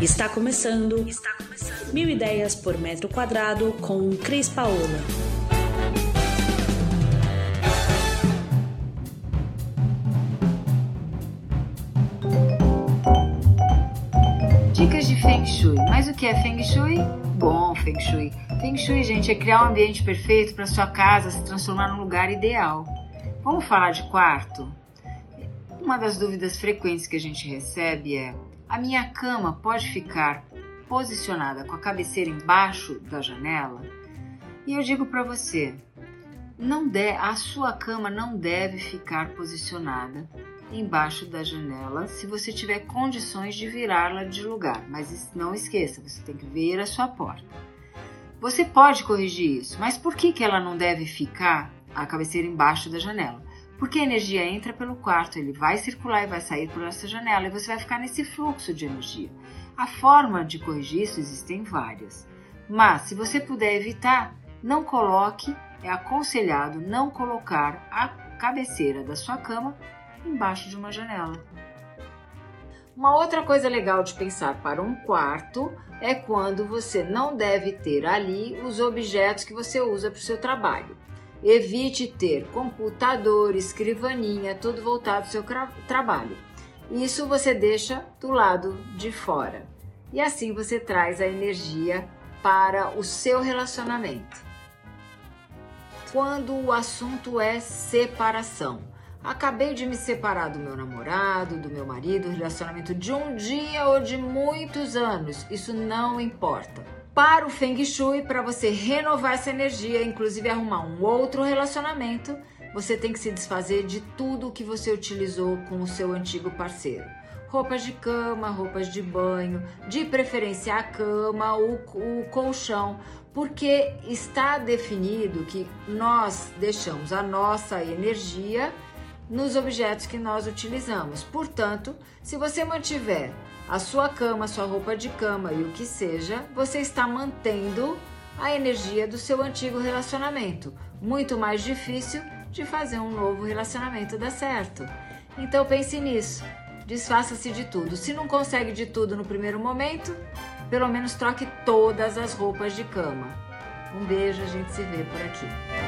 Está começando. Está começando. Mil ideias por metro quadrado com Cris Paola. Dicas de Feng Shui. Mas o que é Feng Shui? Bom, Feng Shui. Feng Shui, gente, é criar um ambiente perfeito para sua casa se transformar num lugar ideal. Vamos falar de quarto? Uma das dúvidas frequentes que a gente recebe é: a minha cama pode ficar posicionada com a cabeceira embaixo da janela? E eu digo para você, não de, a sua cama não deve ficar posicionada embaixo da janela se você tiver condições de virá-la de lugar, mas não esqueça, você tem que ver a sua porta. Você pode corrigir isso, mas por que, que ela não deve ficar a cabeceira embaixo da janela? Porque a energia entra pelo quarto, ele vai circular e vai sair por essa janela e você vai ficar nesse fluxo de energia. A forma de corrigir isso existem várias, mas se você puder evitar, não coloque, é aconselhado não colocar a cabeceira da sua cama embaixo de uma janela. Uma outra coisa legal de pensar para um quarto é quando você não deve ter ali os objetos que você usa para o seu trabalho. Evite ter computador, escrivaninha, tudo voltado ao seu trabalho. Isso você deixa do lado de fora. E assim você traz a energia para o seu relacionamento. Quando o assunto é separação. Acabei de me separar do meu namorado, do meu marido, relacionamento de um dia ou de muitos anos, isso não importa para o Feng Shui, para você renovar essa energia, inclusive arrumar um outro relacionamento, você tem que se desfazer de tudo que você utilizou com o seu antigo parceiro. Roupas de cama, roupas de banho, de preferência a cama, o, o colchão, porque está definido que nós deixamos a nossa energia nos objetos que nós utilizamos. Portanto, se você mantiver a sua cama, sua roupa de cama e o que seja, você está mantendo a energia do seu antigo relacionamento. Muito mais difícil de fazer um novo relacionamento dar certo. Então pense nisso. Desfaça-se de tudo. Se não consegue de tudo no primeiro momento, pelo menos troque todas as roupas de cama. Um beijo, a gente se vê por aqui.